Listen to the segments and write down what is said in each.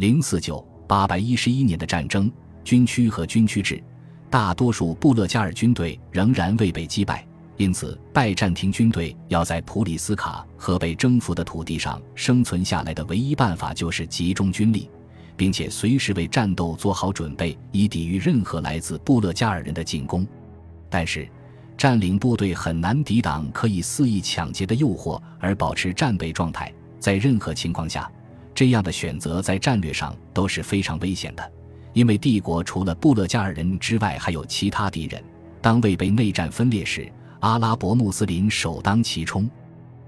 零四九八百一十一年的战争，军区和军区制，大多数布勒加尔军队仍然未被击败，因此拜占庭军队要在普里斯卡和被征服的土地上生存下来的唯一办法就是集中军力，并且随时为战斗做好准备，以抵御任何来自布勒加尔人的进攻。但是，占领部队很难抵挡可以肆意抢劫的诱惑而保持战备状态。在任何情况下，这样的选择在战略上都是非常危险的，因为帝国除了布勒加尔人之外还有其他敌人。当未被内战分裂时，阿拉伯穆斯林首当其冲，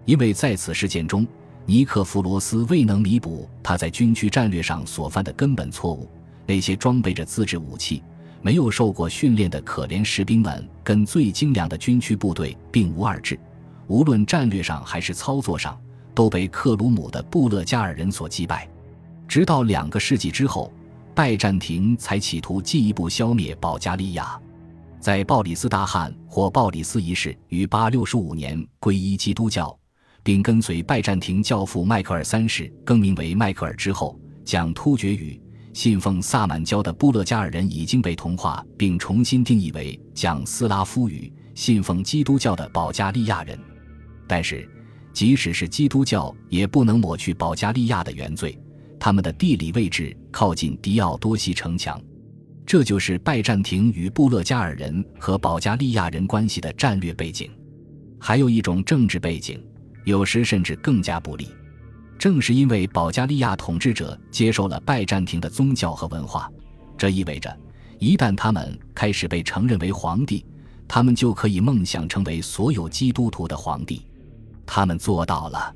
因为在此事件中，尼克弗罗斯未能弥补他在军区战略上所犯的根本错误。那些装备着自制武器。没有受过训练的可怜士兵们，跟最精良的军区部队并无二致，无论战略上还是操作上，都被克鲁姆的布勒加尔人所击败。直到两个世纪之后，拜占庭才企图进一步消灭保加利亚。在鲍里斯大汗或鲍里斯一世于865年皈依基督教，并跟随拜占庭教父迈克尔三世更名为迈克尔之后，将突厥语。信奉萨满教的布勒加尔人已经被同化，并重新定义为讲斯拉夫语、信奉基督教的保加利亚人。但是，即使是基督教，也不能抹去保加利亚的原罪。他们的地理位置靠近迪奥多西城墙，这就是拜占庭与布勒加尔人和保加利亚人关系的战略背景。还有一种政治背景，有时甚至更加不利。正是因为保加利亚统治者接受了拜占庭的宗教和文化，这意味着，一旦他们开始被承认为皇帝，他们就可以梦想成为所有基督徒的皇帝。他们做到了。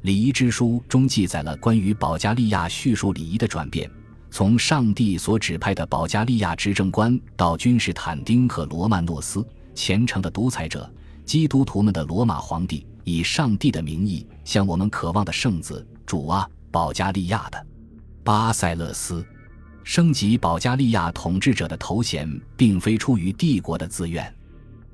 礼仪之书中记载了关于保加利亚叙述礼仪的转变：从上帝所指派的保加利亚执政官，到君士坦丁和罗曼诺斯虔诚的独裁者，基督徒们的罗马皇帝。以上帝的名义向我们渴望的圣子主啊，保加利亚的巴塞勒斯，升级保加利亚统治者的头衔，并非出于帝国的自愿，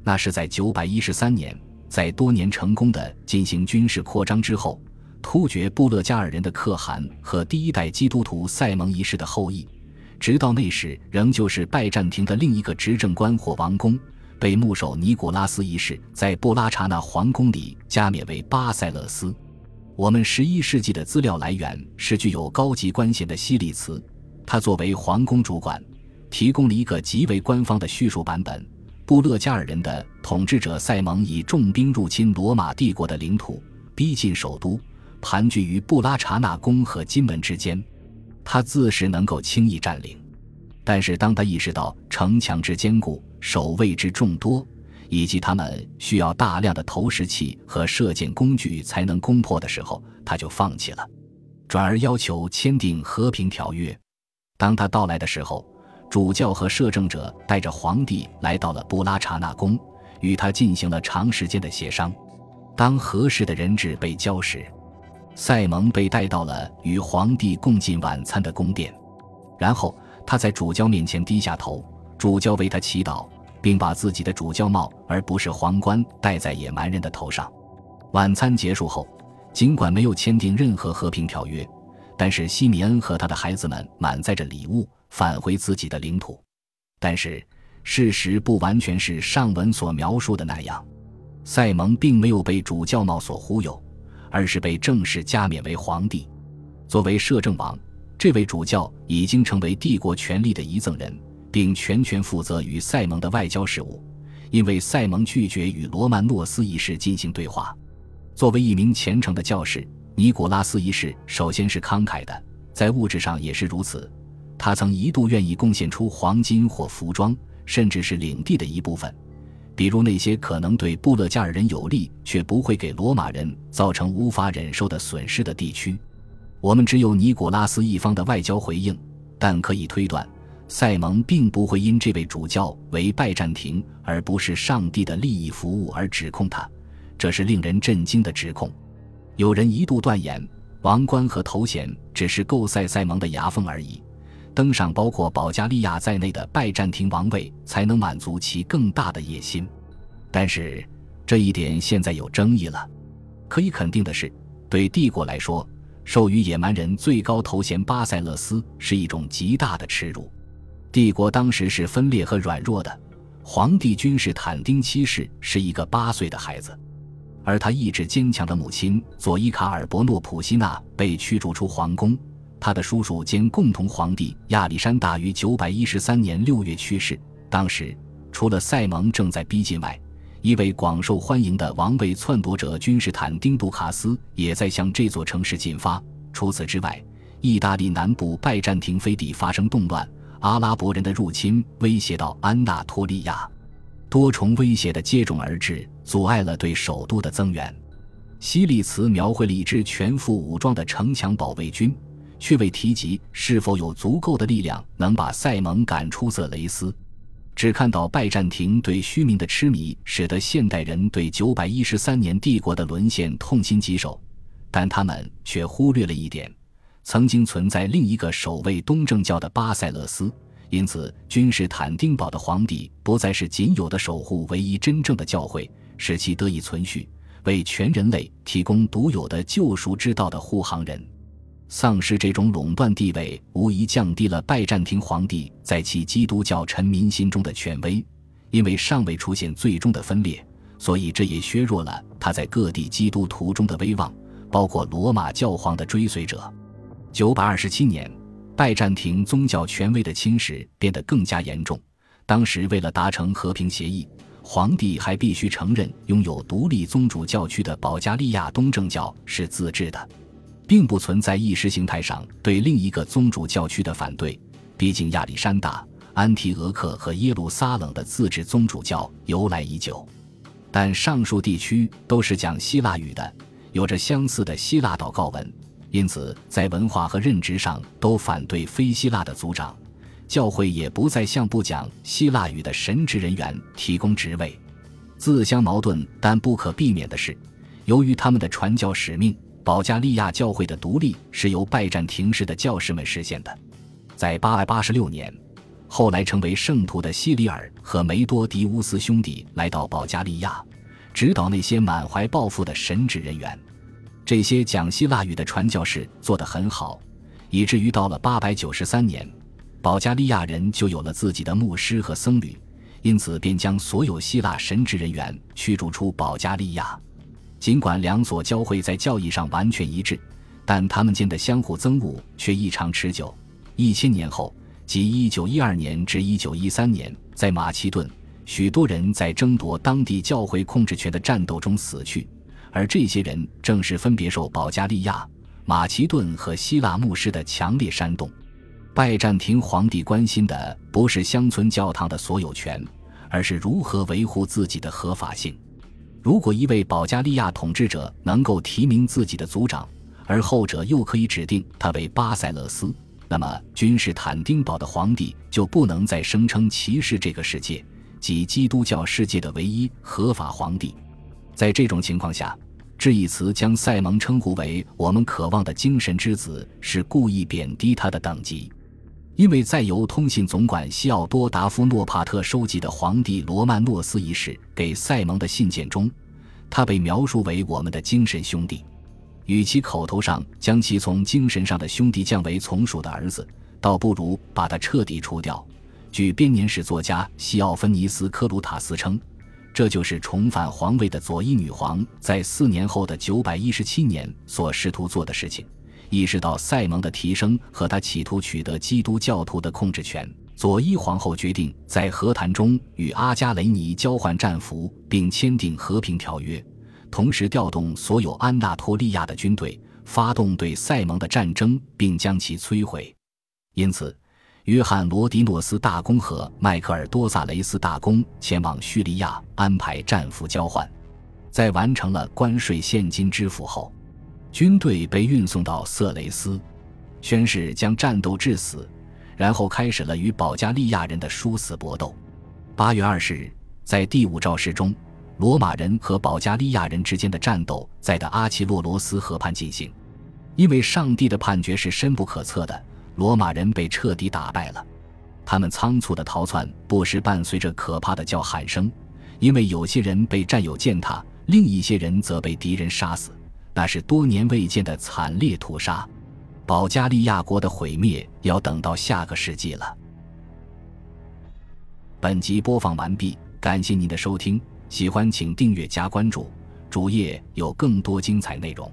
那是在九百一十三年，在多年成功的进行军事扩张之后，突厥布勒加尔人的可汗和第一代基督徒塞蒙一世的后裔，直到那时仍旧是拜占庭的另一个执政官或王公。被牧首尼古拉斯一世在布拉查纳皇宫里加冕为巴塞勒斯。我们十一世纪的资料来源是具有高级官衔的西里茨，他作为皇宫主管，提供了一个极为官方的叙述版本。布勒加尔人的统治者塞蒙以重兵入侵罗马帝国的领土，逼近首都，盘踞于布拉查纳宫和金门之间。他自是能够轻易占领，但是当他意识到城墙之坚固，守卫之众多，以及他们需要大量的投石器和射箭工具才能攻破的时候，他就放弃了，转而要求签订和平条约。当他到来的时候，主教和摄政者带着皇帝来到了布拉查纳宫，与他进行了长时间的协商。当合适的人质被交时，塞蒙被带到了与皇帝共进晚餐的宫殿，然后他在主教面前低下头，主教为他祈祷。并把自己的主教帽，而不是皇冠，戴在野蛮人的头上。晚餐结束后，尽管没有签订任何和平条约，但是西米恩和他的孩子们满载着礼物返回自己的领土。但是事实不完全是上文所描述的那样，塞蒙并没有被主教帽所忽悠，而是被正式加冕为皇帝。作为摄政王，这位主教已经成为帝国权力的遗赠人。并全权负责与塞蒙的外交事务，因为塞蒙拒绝与罗曼诺斯一世进行对话。作为一名虔诚的教士，尼古拉斯一世首先是慷慨的，在物质上也是如此。他曾一度愿意贡献出黄金或服装，甚至是领地的一部分，比如那些可能对布勒加尔人有利却不会给罗马人造成无法忍受的损失的地区。我们只有尼古拉斯一方的外交回应，但可以推断。塞蒙并不会因这位主教为拜占庭而不是上帝的利益服务而指控他，这是令人震惊的指控。有人一度断言，王冠和头衔只是够塞塞蒙的牙缝而已，登上包括保加利亚在内的拜占庭王位才能满足其更大的野心。但是这一点现在有争议了。可以肯定的是，对帝国来说，授予野蛮人最高头衔巴塞勒斯是一种极大的耻辱。帝国当时是分裂和软弱的。皇帝君士坦丁七世是一个八岁的孩子，而他意志坚强的母亲佐伊卡尔伯诺普西娜被驱逐出皇宫。他的叔叔兼共同皇帝亚历山大于九百一十三年六月去世。当时，除了塞蒙正在逼近外，一位广受欢迎的王位篡夺者君士坦丁杜卡斯也在向这座城市进发。除此之外，意大利南部拜占庭飞地发生动乱。阿拉伯人的入侵威胁到安纳托利亚，多重威胁的接踵而至，阻碍了对首都的增援。西利茨描绘了一支全副武装的城墙保卫军，却未提及是否有足够的力量能把塞蒙赶出色雷斯。只看到拜占庭对虚名的痴迷，使得现代人对九百一十三年帝国的沦陷痛心疾首，但他们却忽略了一点。曾经存在另一个守卫东正教的巴塞勒斯，因此君士坦丁堡的皇帝不再是仅有的守护唯一真正的教会，使其得以存续，为全人类提供独有的救赎之道的护航人。丧失这种垄断地位，无疑降低了拜占庭皇帝在其基督教臣民心中的权威。因为尚未出现最终的分裂，所以这也削弱了他在各地基督徒中的威望，包括罗马教皇的追随者。九百二十七年，拜占庭宗教权威的侵蚀变得更加严重。当时，为了达成和平协议，皇帝还必须承认拥有独立宗主教区的保加利亚东正教是自治的，并不存在意识形态上对另一个宗主教区的反对。毕竟，亚历山大、安提俄克和耶路撒冷的自治宗主教由来已久，但上述地区都是讲希腊语的，有着相似的希腊祷告文。因此，在文化和任职上都反对非希腊的族长，教会也不再向不讲希腊语的神职人员提供职位。自相矛盾但不可避免的是，由于他们的传教使命，保加利亚教会的独立是由拜占庭式的教士们实现的。在八百八十六年，后来成为圣徒的希里尔和梅多迪乌斯兄弟来到保加利亚，指导那些满怀抱负的神职人员。这些讲希腊语的传教士做得很好，以至于到了八百九十三年，保加利亚人就有了自己的牧师和僧侣，因此便将所有希腊神职人员驱逐出保加利亚。尽管两所教会在教义上完全一致，但他们间的相互憎恶却异常持久。一千年后，即一九一二年至一九一三年，在马其顿，许多人在争夺当地教会控制权的战斗中死去。而这些人正是分别受保加利亚、马其顿和希腊牧师的强烈煽动。拜占庭皇帝关心的不是乡村教堂的所有权，而是如何维护自己的合法性。如果一位保加利亚统治者能够提名自己的族长，而后者又可以指定他为巴塞勒斯，那么君士坦丁堡的皇帝就不能再声称其是这个世界及基督教世界的唯一合法皇帝。在这种情况下，这一词将塞蒙称呼为我们渴望的精神之子，是故意贬低他的等级，因为在由通信总管西奥多·达夫诺帕特收集的皇帝罗曼诺斯一世给塞蒙的信件中，他被描述为我们的精神兄弟。与其口头上将其从精神上的兄弟降为从属的儿子，倒不如把他彻底除掉。据编年史作家西奥芬尼斯·科鲁塔斯称。这就是重返皇位的佐伊女皇在四年后的九百一十七年所试图做的事情。意识到塞蒙的提升和他企图取得基督教徒的控制权，佐伊皇后决定在和谈中与阿加雷尼交换战俘，并签订和平条约，同时调动所有安纳托利亚的军队，发动对塞蒙的战争，并将其摧毁。因此。约翰·罗迪诺斯大公和迈克尔·多萨雷斯大公前往叙利亚安排战俘交换，在完成了关税现金支付后，军队被运送到色雷斯，宣誓将战斗致死，然后开始了与保加利亚人的殊死搏斗。八月二十日，在第五肇事中，罗马人和保加利亚人之间的战斗在的阿奇洛罗斯河畔进行，因为上帝的判决是深不可测的。罗马人被彻底打败了，他们仓促的逃窜不时伴随着可怕的叫喊声，因为有些人被战友践踏，另一些人则被敌人杀死。那是多年未见的惨烈屠杀。保加利亚国的毁灭要等到下个世纪了。本集播放完毕，感谢您的收听，喜欢请订阅加关注，主页有更多精彩内容。